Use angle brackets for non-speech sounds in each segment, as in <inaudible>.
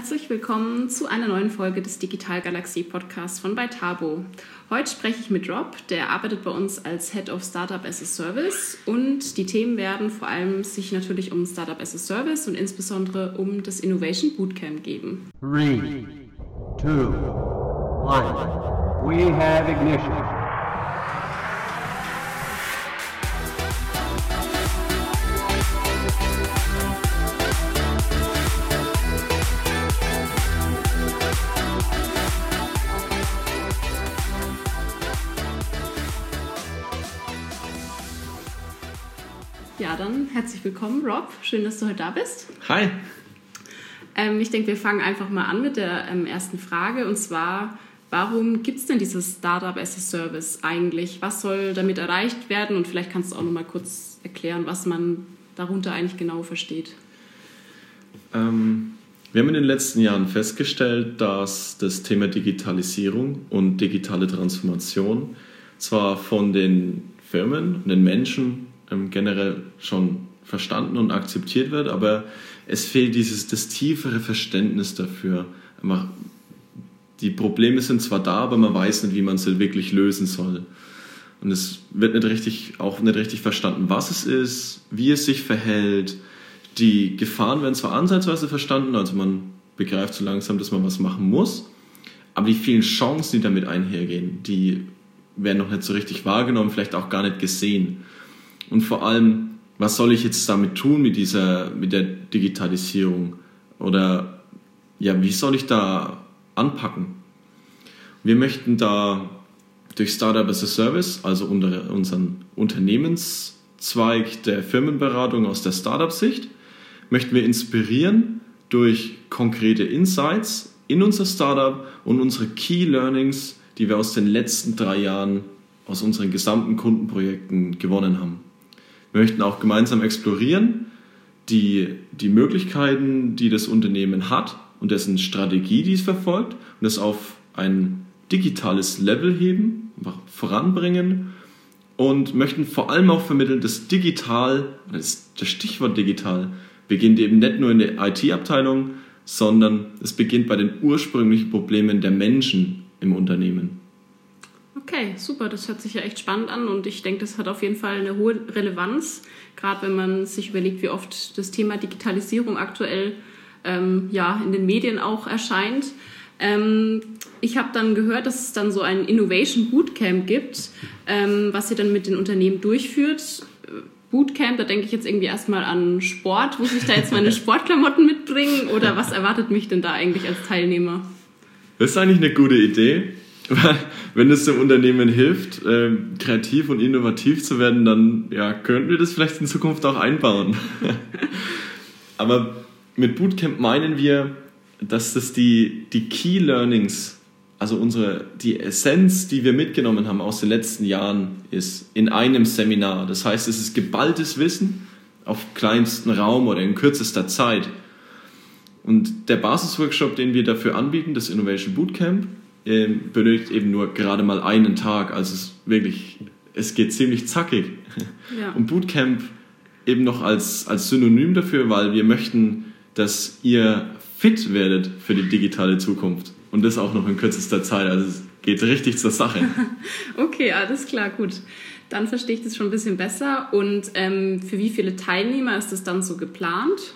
Herzlich willkommen zu einer neuen Folge des Digital Galaxie Podcasts von Beitabo. Heute spreche ich mit Rob, der arbeitet bei uns als Head of Startup as a Service und die Themen werden vor allem sich natürlich um Startup as a Service und insbesondere um das Innovation Bootcamp geben. Three, two, one. We have ignition. Ja, dann herzlich willkommen, Rob. Schön, dass du heute da bist. Hi. Ähm, ich denke, wir fangen einfach mal an mit der ähm, ersten Frage. Und zwar, warum gibt es denn dieses Startup as a Service eigentlich? Was soll damit erreicht werden? Und vielleicht kannst du auch noch mal kurz erklären, was man darunter eigentlich genau versteht. Ähm, wir haben in den letzten Jahren festgestellt, dass das Thema Digitalisierung und digitale Transformation zwar von den Firmen und den Menschen ähm, generell schon verstanden und akzeptiert wird, aber es fehlt dieses das tiefere Verständnis dafür. Die Probleme sind zwar da, aber man weiß nicht, wie man sie wirklich lösen soll. Und es wird nicht richtig, auch nicht richtig verstanden, was es ist, wie es sich verhält. Die Gefahren werden zwar ansatzweise verstanden, also man begreift so langsam, dass man was machen muss, aber die vielen Chancen, die damit einhergehen, die werden noch nicht so richtig wahrgenommen, vielleicht auch gar nicht gesehen. Und vor allem, was soll ich jetzt damit tun mit dieser, mit der Digitalisierung? Oder ja, wie soll ich da anpacken? Wir möchten da durch Startup as a Service, also unter unseren Unternehmenszweig der Firmenberatung aus der Startup-Sicht, möchten wir inspirieren durch konkrete Insights in unser Startup und unsere Key Learnings, die wir aus den letzten drei Jahren aus unseren gesamten Kundenprojekten gewonnen haben. Wir möchten auch gemeinsam explorieren, die, die Möglichkeiten, die das Unternehmen hat und dessen Strategie, die es verfolgt, und das auf ein digitales Level heben, voranbringen und möchten vor allem auch vermitteln, dass digital, das, das Stichwort digital, beginnt eben nicht nur in der IT-Abteilung, sondern es beginnt bei den ursprünglichen Problemen der Menschen im Unternehmen. Okay, super, das hört sich ja echt spannend an und ich denke, das hat auf jeden Fall eine hohe Relevanz, gerade wenn man sich überlegt, wie oft das Thema Digitalisierung aktuell ähm, ja, in den Medien auch erscheint. Ähm, ich habe dann gehört, dass es dann so ein Innovation Bootcamp gibt, ähm, was ihr dann mit den Unternehmen durchführt. Bootcamp, da denke ich jetzt irgendwie erstmal an Sport. Muss ich da jetzt meine <laughs> Sportklamotten mitbringen oder was erwartet mich denn da eigentlich als Teilnehmer? Das ist eigentlich eine gute Idee. <laughs> wenn es dem Unternehmen hilft, äh, kreativ und innovativ zu werden, dann ja, könnten wir das vielleicht in Zukunft auch einbauen. <laughs> Aber mit Bootcamp meinen wir, dass das die, die Key Learnings, also unsere, die Essenz, die wir mitgenommen haben aus den letzten Jahren, ist in einem Seminar. Das heißt, es ist geballtes Wissen auf kleinstem Raum oder in kürzester Zeit. Und der Basisworkshop, den wir dafür anbieten, das Innovation Bootcamp, ähm, benötigt eben nur gerade mal einen Tag. Also es wirklich, es geht ziemlich zackig. Ja. Und Bootcamp eben noch als, als Synonym dafür, weil wir möchten, dass ihr fit werdet für die digitale Zukunft. Und das auch noch in kürzester Zeit. Also es geht richtig zur Sache. <laughs> okay, alles klar, gut. Dann verstehe ich das schon ein bisschen besser. Und ähm, für wie viele Teilnehmer ist das dann so geplant?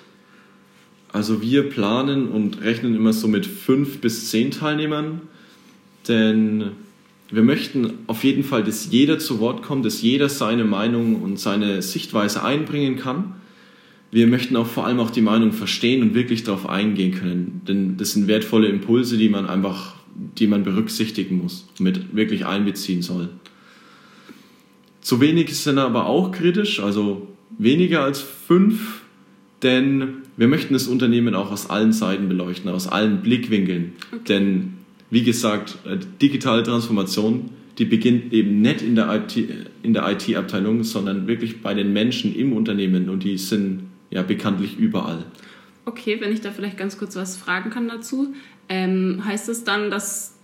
Also wir planen und rechnen immer so mit fünf bis zehn Teilnehmern denn wir möchten auf jeden Fall, dass jeder zu Wort kommt, dass jeder seine Meinung und seine Sichtweise einbringen kann. Wir möchten auch vor allem auch die Meinung verstehen und wirklich darauf eingehen können, denn das sind wertvolle Impulse, die man einfach, die man berücksichtigen muss, mit wirklich einbeziehen soll. Zu wenig sind aber auch kritisch, also weniger als fünf, denn wir möchten das Unternehmen auch aus allen Seiten beleuchten, aus allen Blickwinkeln. Okay. Denn wie gesagt, äh, digitale Transformation, die beginnt eben nicht in der IT-Abteilung, IT sondern wirklich bei den Menschen im Unternehmen und die sind ja bekanntlich überall. Okay, wenn ich da vielleicht ganz kurz was fragen kann dazu. Ähm, heißt das dann, dass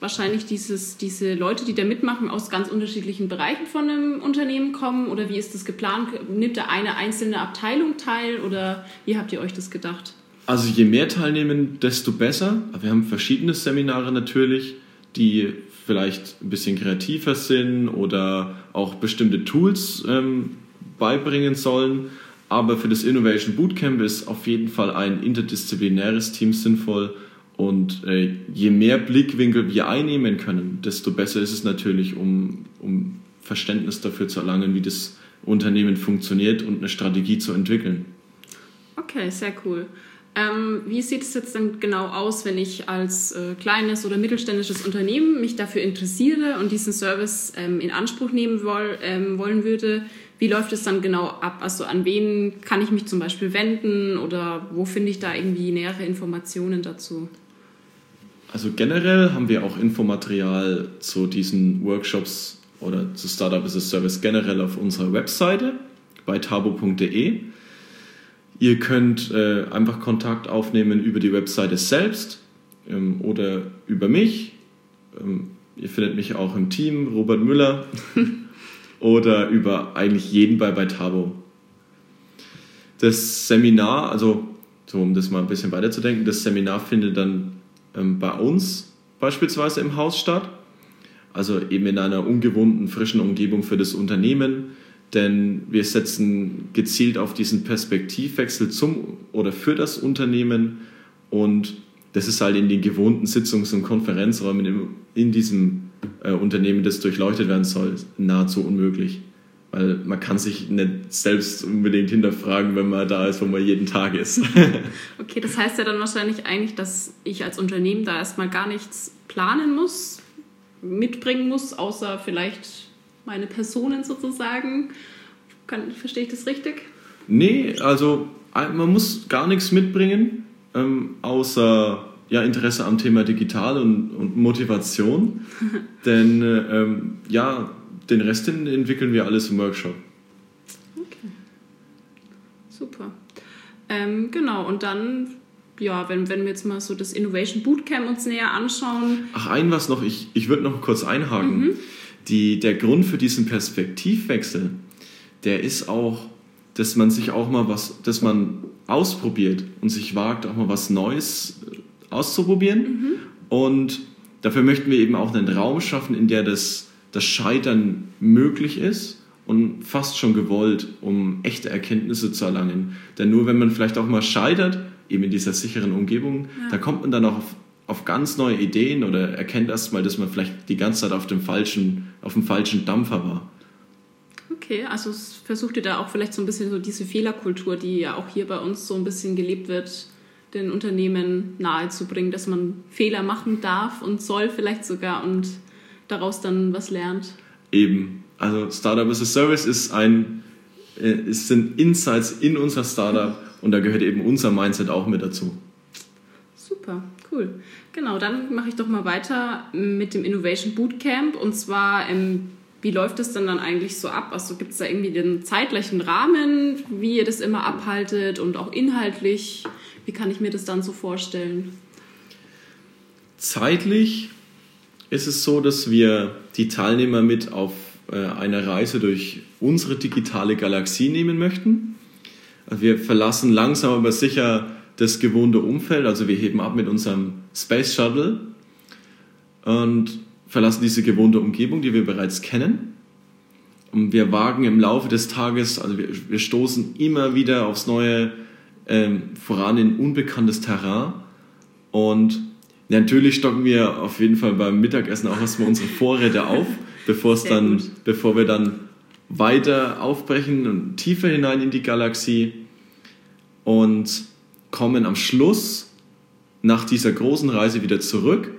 wahrscheinlich dieses, diese Leute, die da mitmachen, aus ganz unterschiedlichen Bereichen von einem Unternehmen kommen? Oder wie ist das geplant? Nimmt da eine einzelne Abteilung teil oder wie habt ihr euch das gedacht? Also je mehr teilnehmen, desto besser. Wir haben verschiedene Seminare natürlich, die vielleicht ein bisschen kreativer sind oder auch bestimmte Tools ähm, beibringen sollen. Aber für das Innovation Bootcamp ist auf jeden Fall ein interdisziplinäres Team sinnvoll. Und äh, je mehr Blickwinkel wir einnehmen können, desto besser ist es natürlich, um, um Verständnis dafür zu erlangen, wie das Unternehmen funktioniert und eine Strategie zu entwickeln. Okay, sehr cool. Ähm, wie sieht es jetzt denn genau aus, wenn ich als äh, kleines oder mittelständisches Unternehmen mich dafür interessiere und diesen Service ähm, in Anspruch nehmen woll, ähm, wollen würde? Wie läuft es dann genau ab? Also an wen kann ich mich zum Beispiel wenden oder wo finde ich da irgendwie nähere Informationen dazu? Also generell haben wir auch Infomaterial zu diesen Workshops oder zu Startup as a Service generell auf unserer Webseite bei tabo.de. Ihr könnt äh, einfach Kontakt aufnehmen über die Webseite selbst ähm, oder über mich. Ähm, ihr findet mich auch im Team, Robert Müller, <laughs> oder über eigentlich jeden bei, bei Tabo. Das Seminar, also so um das mal ein bisschen weiterzudenken, das Seminar findet dann ähm, bei uns beispielsweise im Haus statt. Also eben in einer ungewohnten, frischen Umgebung für das Unternehmen denn wir setzen gezielt auf diesen Perspektivwechsel zum oder für das Unternehmen und das ist halt in den gewohnten Sitzungs- und Konferenzräumen in diesem äh, Unternehmen, das durchleuchtet werden soll, nahezu unmöglich. Weil man kann sich nicht selbst unbedingt hinterfragen, wenn man da ist, wo man jeden Tag ist. <laughs> okay, das heißt ja dann wahrscheinlich eigentlich, dass ich als Unternehmen da erstmal gar nichts planen muss, mitbringen muss, außer vielleicht meine Personen sozusagen. Kann, verstehe ich das richtig? Nee, also man muss gar nichts mitbringen, ähm, außer ja, Interesse am Thema Digital und, und Motivation. <laughs> Denn ähm, ja, den Rest entwickeln wir alles im Workshop. Okay. Super. Ähm, genau, und dann, ja, wenn, wenn wir jetzt mal so das Innovation Bootcamp uns näher anschauen. Ach, ein was noch, ich, ich würde noch kurz einhaken. Mhm die, der Grund für diesen Perspektivwechsel, der ist auch, dass man sich auch mal was, dass man ausprobiert und sich wagt, auch mal was Neues äh, auszuprobieren. Mhm. Und dafür möchten wir eben auch einen Raum schaffen, in der das, das Scheitern möglich ist und fast schon gewollt, um echte Erkenntnisse zu erlangen. Denn nur wenn man vielleicht auch mal scheitert, eben in dieser sicheren Umgebung, ja. da kommt man dann auch auf auf ganz neue Ideen oder erkennt erst mal, dass man vielleicht die ganze Zeit auf dem falschen, auf dem falschen Dampfer war. Okay, also versucht ihr da auch vielleicht so ein bisschen so diese Fehlerkultur, die ja auch hier bei uns so ein bisschen gelebt wird, den Unternehmen nahezubringen, dass man Fehler machen darf und soll vielleicht sogar und daraus dann was lernt. Eben. Also Startup as a Service ist ein, äh, es sind Insights in unser Startup und da gehört eben unser Mindset auch mit dazu. Super, cool. Genau, dann mache ich doch mal weiter mit dem Innovation Bootcamp. Und zwar, ähm, wie läuft das denn dann eigentlich so ab? Also gibt es da irgendwie den zeitlichen Rahmen, wie ihr das immer abhaltet und auch inhaltlich? Wie kann ich mir das dann so vorstellen? Zeitlich ist es so, dass wir die Teilnehmer mit auf äh, eine Reise durch unsere digitale Galaxie nehmen möchten. Also wir verlassen langsam aber sicher das gewohnte Umfeld. Also wir heben ab mit unserem Space Shuttle und verlassen diese gewohnte Umgebung, die wir bereits kennen. Und wir wagen im Laufe des Tages, also wir, wir stoßen immer wieder aufs Neue ähm, voran in unbekanntes Terrain. Und natürlich stocken wir auf jeden Fall beim Mittagessen auch erstmal unsere Vorräte auf, <laughs> bevor es dann, bevor wir dann weiter aufbrechen und tiefer hinein in die Galaxie. Und kommen am Schluss nach dieser großen Reise wieder zurück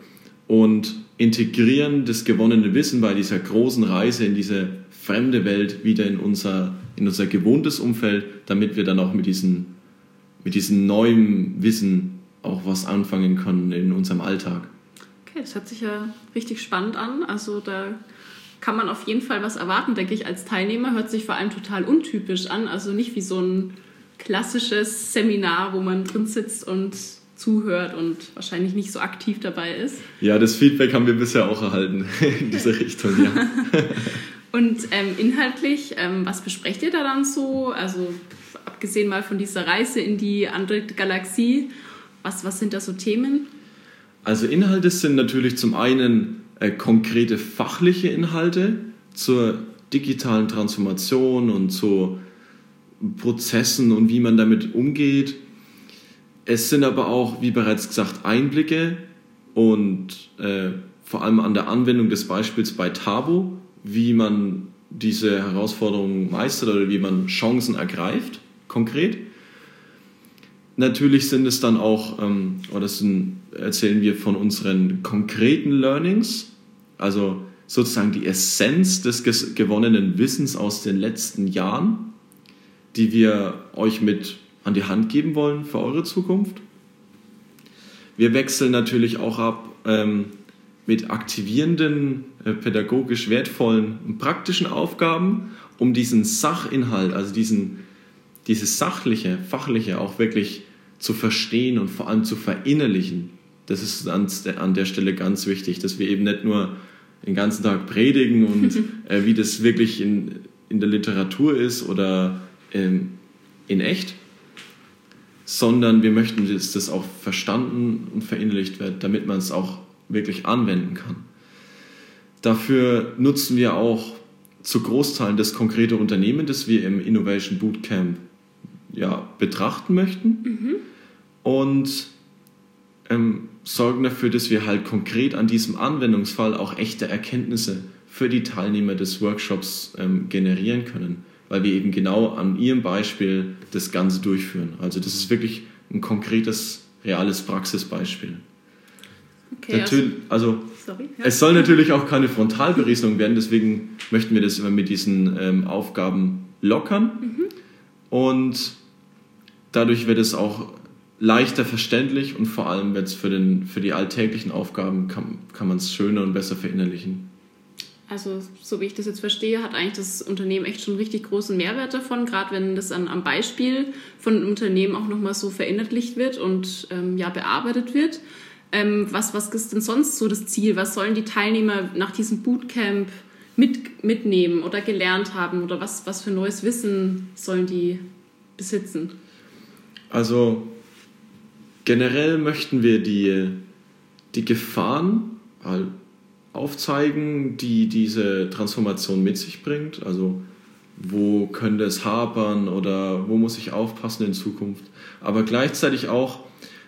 und integrieren das gewonnene Wissen bei dieser großen Reise in diese fremde Welt wieder in unser, in unser gewohntes Umfeld, damit wir dann auch mit, diesen, mit diesem neuen Wissen auch was anfangen können in unserem Alltag. Okay, das hört sich ja richtig spannend an. Also da kann man auf jeden Fall was erwarten, denke ich, als Teilnehmer. Hört sich vor allem total untypisch an. Also nicht wie so ein klassisches Seminar, wo man drin sitzt und zuhört und wahrscheinlich nicht so aktiv dabei ist. Ja, das Feedback haben wir bisher auch erhalten in diese <laughs> Richtung, ja. und ähm, inhaltlich, ähm, was besprecht ihr da dann so? Also abgesehen mal von dieser Reise in die andere Galaxie, was, was sind da so Themen? Also Inhalte sind natürlich zum einen äh, konkrete fachliche Inhalte zur digitalen Transformation und zu Prozessen und wie man damit umgeht. Es sind aber auch, wie bereits gesagt, Einblicke und äh, vor allem an der Anwendung des Beispiels bei Tabo, wie man diese Herausforderungen meistert oder wie man Chancen ergreift, konkret. Natürlich sind es dann auch, ähm, oder sind, erzählen wir von unseren konkreten Learnings, also sozusagen die Essenz des gewonnenen Wissens aus den letzten Jahren, die wir euch mit an die Hand geben wollen für eure Zukunft. Wir wechseln natürlich auch ab ähm, mit aktivierenden, äh, pädagogisch wertvollen und praktischen Aufgaben, um diesen Sachinhalt, also diesen, dieses sachliche, fachliche auch wirklich zu verstehen und vor allem zu verinnerlichen. Das ist an, an der Stelle ganz wichtig, dass wir eben nicht nur den ganzen Tag predigen und <laughs> äh, wie das wirklich in, in der Literatur ist oder ähm, in echt, sondern wir möchten, dass das auch verstanden und verinnerlicht wird, damit man es auch wirklich anwenden kann. Dafür nutzen wir auch zu Großteilen das konkrete Unternehmen, das wir im Innovation Bootcamp ja, betrachten möchten mhm. und ähm, sorgen dafür, dass wir halt konkret an diesem Anwendungsfall auch echte Erkenntnisse für die Teilnehmer des Workshops ähm, generieren können weil wir eben genau an ihrem Beispiel das Ganze durchführen. Also das ist wirklich ein konkretes, reales Praxisbeispiel. Okay, natürlich, also, sorry, ja. es soll natürlich auch keine Frontalberieselung werden, deswegen möchten wir das immer mit diesen ähm, Aufgaben lockern mhm. und dadurch wird es auch leichter verständlich und vor allem wird es für, für die alltäglichen Aufgaben kann, kann man es schöner und besser verinnerlichen. Also, so wie ich das jetzt verstehe, hat eigentlich das Unternehmen echt schon richtig großen Mehrwert davon, gerade wenn das an, am Beispiel von einem Unternehmen auch nochmal so verinnerlicht wird und ähm, ja, bearbeitet wird. Ähm, was, was ist denn sonst so das Ziel? Was sollen die Teilnehmer nach diesem Bootcamp mit, mitnehmen oder gelernt haben? Oder was, was für neues Wissen sollen die besitzen? Also, generell möchten wir die, die Gefahren aufzeigen, die diese Transformation mit sich bringt. Also wo könnte es hapern oder wo muss ich aufpassen in Zukunft. Aber gleichzeitig auch,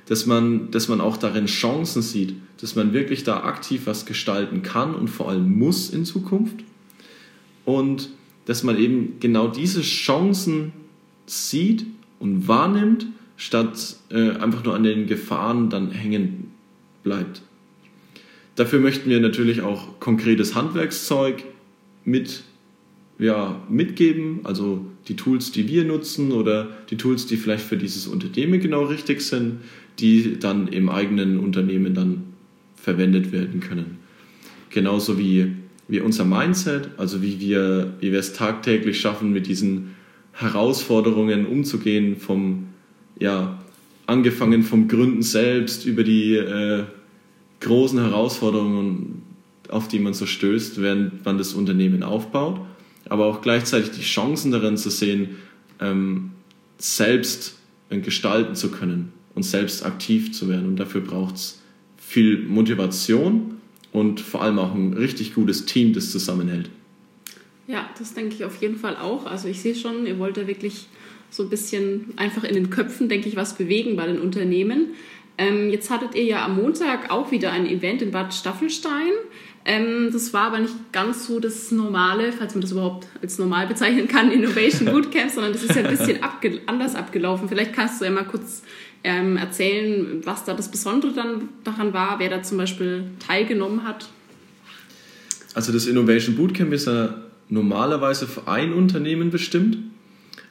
dass man, dass man auch darin Chancen sieht, dass man wirklich da aktiv was gestalten kann und vor allem muss in Zukunft. Und dass man eben genau diese Chancen sieht und wahrnimmt, statt äh, einfach nur an den Gefahren dann hängen bleibt. Dafür möchten wir natürlich auch konkretes Handwerkszeug mit, ja, mitgeben, also die Tools, die wir nutzen oder die Tools, die vielleicht für dieses Unternehmen genau richtig sind, die dann im eigenen Unternehmen dann verwendet werden können. Genauso wie, wie unser Mindset, also wie wir, wie wir es tagtäglich schaffen, mit diesen Herausforderungen umzugehen, vom, ja, angefangen vom Gründen selbst über die äh, großen Herausforderungen, auf die man so stößt, während man das Unternehmen aufbaut, aber auch gleichzeitig die Chancen darin zu sehen, ähm, selbst gestalten zu können und selbst aktiv zu werden. Und dafür braucht es viel Motivation und vor allem auch ein richtig gutes Team, das zusammenhält. Ja, das denke ich auf jeden Fall auch. Also ich sehe schon, ihr wollt da wirklich so ein bisschen einfach in den Köpfen, denke ich, was bewegen bei den Unternehmen. Ähm, jetzt hattet ihr ja am Montag auch wieder ein Event in Bad Staffelstein. Ähm, das war aber nicht ganz so das normale, falls man das überhaupt als normal bezeichnen kann, Innovation <laughs> Bootcamp, sondern das ist ja ein bisschen abge anders abgelaufen. Vielleicht kannst du ja mal kurz ähm, erzählen, was da das Besondere dann daran war, wer da zum Beispiel teilgenommen hat. Also das Innovation Bootcamp ist ja normalerweise für ein Unternehmen bestimmt,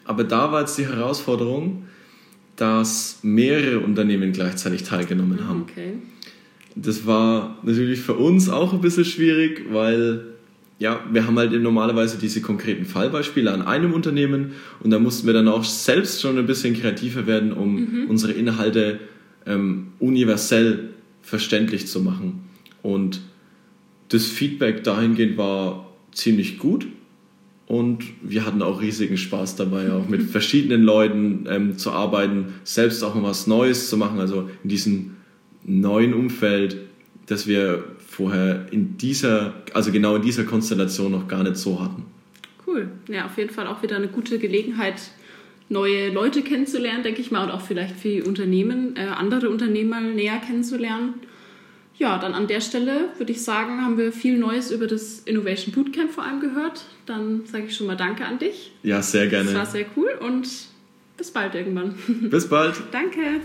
aber da war jetzt die Herausforderung, dass mehrere Unternehmen gleichzeitig teilgenommen haben. Okay. Das war natürlich für uns auch ein bisschen schwierig, weil ja, wir haben halt normalerweise diese konkreten Fallbeispiele an einem Unternehmen und da mussten wir dann auch selbst schon ein bisschen kreativer werden, um mhm. unsere Inhalte ähm, universell verständlich zu machen. Und das Feedback dahingehend war ziemlich gut. Und wir hatten auch riesigen Spaß dabei, auch mit <laughs> verschiedenen Leuten ähm, zu arbeiten, selbst auch mal was Neues zu machen, also in diesem neuen Umfeld, das wir vorher in dieser, also genau in dieser Konstellation noch gar nicht so hatten. Cool. Ja, auf jeden Fall auch wieder eine gute Gelegenheit, neue Leute kennenzulernen, denke ich mal, und auch vielleicht für Unternehmen, äh, andere Unternehmer näher kennenzulernen. Ja, dann an der Stelle würde ich sagen, haben wir viel Neues über das Innovation Bootcamp vor allem gehört. Dann sage ich schon mal Danke an dich. Ja, sehr gerne. Das war sehr cool und bis bald irgendwann. Bis bald. <laughs> Danke.